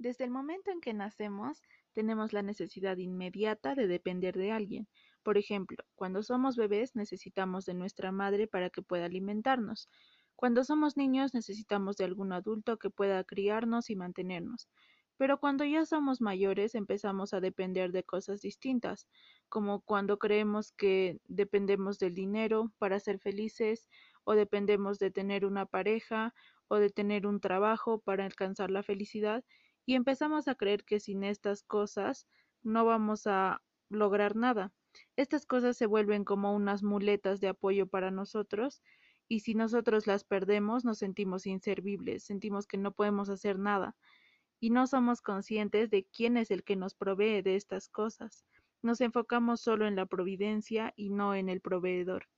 Desde el momento en que nacemos, tenemos la necesidad inmediata de depender de alguien. Por ejemplo, cuando somos bebés necesitamos de nuestra madre para que pueda alimentarnos. Cuando somos niños necesitamos de algún adulto que pueda criarnos y mantenernos. Pero cuando ya somos mayores empezamos a depender de cosas distintas, como cuando creemos que dependemos del dinero para ser felices, o dependemos de tener una pareja, o de tener un trabajo para alcanzar la felicidad, y empezamos a creer que sin estas cosas no vamos a lograr nada. Estas cosas se vuelven como unas muletas de apoyo para nosotros y si nosotros las perdemos nos sentimos inservibles, sentimos que no podemos hacer nada y no somos conscientes de quién es el que nos provee de estas cosas. Nos enfocamos solo en la providencia y no en el proveedor.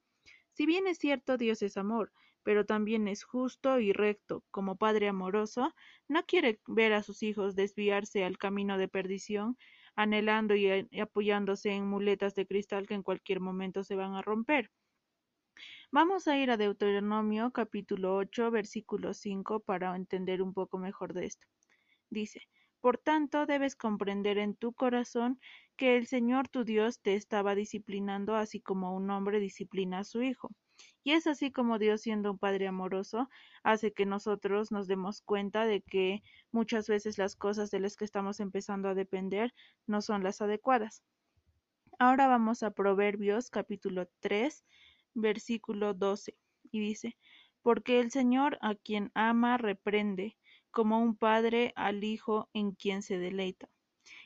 Si bien es cierto Dios es amor, pero también es justo y recto, como Padre amoroso, no quiere ver a sus hijos desviarse al camino de perdición, anhelando y apoyándose en muletas de cristal que en cualquier momento se van a romper. Vamos a ir a Deuteronomio capítulo 8, versículo 5 para entender un poco mejor de esto. Dice, por tanto debes comprender en tu corazón que el Señor tu Dios te estaba disciplinando así como un hombre disciplina a su hijo. Y es así como Dios, siendo un Padre amoroso, hace que nosotros nos demos cuenta de que muchas veces las cosas de las que estamos empezando a depender no son las adecuadas. Ahora vamos a Proverbios capítulo 3, versículo 12, y dice, Porque el Señor a quien ama reprende, como un padre al hijo en quien se deleita.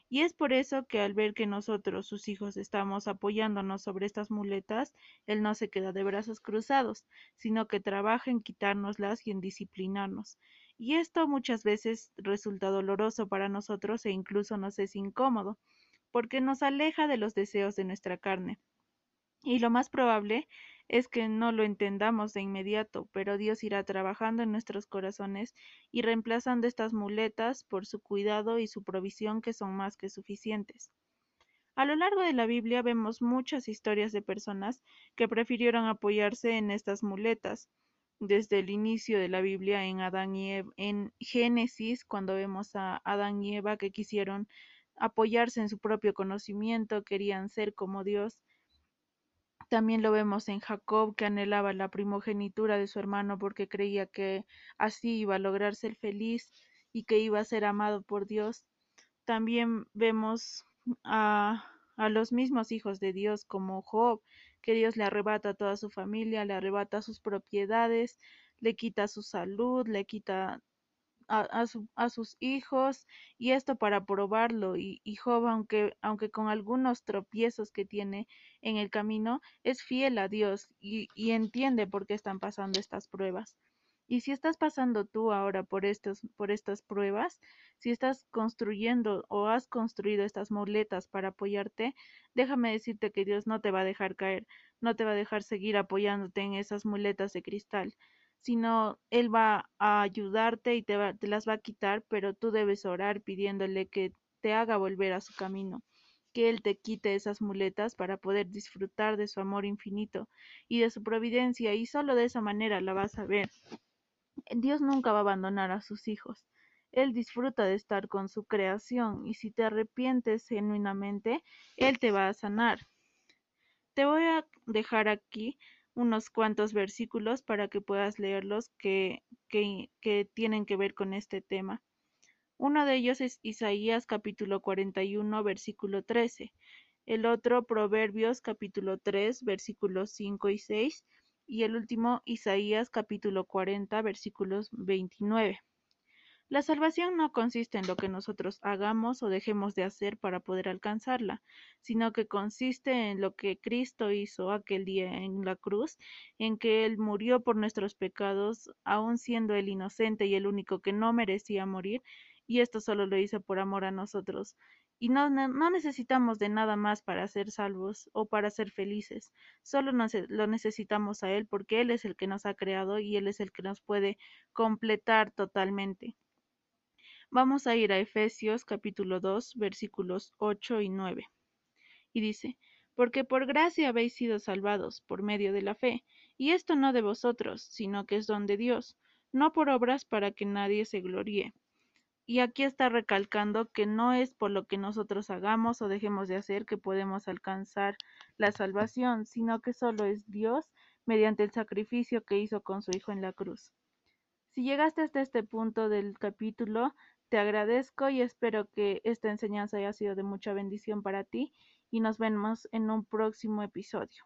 Y es por eso que al ver que nosotros, sus hijos, estamos apoyándonos sobre estas muletas, Él no se queda de brazos cruzados, sino que trabaja en quitárnoslas y en disciplinarnos. Y esto muchas veces resulta doloroso para nosotros e incluso nos es incómodo, porque nos aleja de los deseos de nuestra carne. Y lo más probable es que no lo entendamos de inmediato, pero Dios irá trabajando en nuestros corazones y reemplazando estas muletas por su cuidado y su provisión que son más que suficientes. A lo largo de la Biblia vemos muchas historias de personas que prefirieron apoyarse en estas muletas. Desde el inicio de la Biblia en Adán y Eva, en Génesis, cuando vemos a Adán y Eva que quisieron apoyarse en su propio conocimiento, querían ser como Dios, también lo vemos en Jacob, que anhelaba la primogenitura de su hermano porque creía que así iba a lograr ser feliz y que iba a ser amado por Dios. También vemos a, a los mismos hijos de Dios como Job, que Dios le arrebata a toda su familia, le arrebata sus propiedades, le quita su salud, le quita a, sus hijos y esto para probarlo y, y, Job aunque aunque con algunos tropiezos que tiene en el camino es fiel a Dios y, y entiende por qué están pasando estas pruebas. Y si estás pasando tú ahora por estos por estas pruebas si estás construyendo o has construido estas muletas para apoyarte déjame decirte que Dios no te va a dejar caer no te va a dejar seguir apoyándote en esas muletas de cristal sino Él va a ayudarte y te, te las va a quitar, pero tú debes orar pidiéndole que te haga volver a su camino que Él te quite esas muletas para poder disfrutar de su amor infinito y de su providencia, y solo de esa manera la vas a ver. Dios nunca va a abandonar a sus hijos. Él disfruta de estar con su creación, y si te arrepientes genuinamente, Él te va a sanar. Te voy a dejar aquí unos cuantos versículos para que puedas leerlos que, que, tienen que ver con este tema. Uno de ellos es Isaías capítulo 41 versículo 13, el otro Proverbios capítulo 3 versículos 5 y 6 y el último Isaías capítulo 40 versículos 29. La salvación no consiste en lo que nosotros hagamos o dejemos de hacer para poder alcanzarla, sino que consiste en lo que Cristo hizo aquel día en la cruz, en que Él murió por nuestros pecados, aun siendo Él inocente y el único que no merecía morir, y esto solo lo hizo por amor a nosotros. Y no, necesitamos de nada más para ser salvos o para ser felices, solo lo necesitamos a Él porque Él es el que nos ha creado y Él es el que nos puede completar totalmente. Vamos a ir a Efesios capítulo 2 versículos 8 y 9. Y dice, porque por gracia habéis sido salvados por medio de la fe, y esto no de vosotros, sino que es don de Dios, no por obras para que nadie se gloríe. Y aquí está recalcando que no es por lo que nosotros hagamos o dejemos de hacer que podemos alcanzar la salvación, sino que solo es Dios mediante el sacrificio que hizo con su Hijo en la cruz. Si llegaste hasta este punto del capítulo, te agradezco y espero que esta enseñanza haya sido de mucha bendición para ti y nos vemos en un próximo episodio.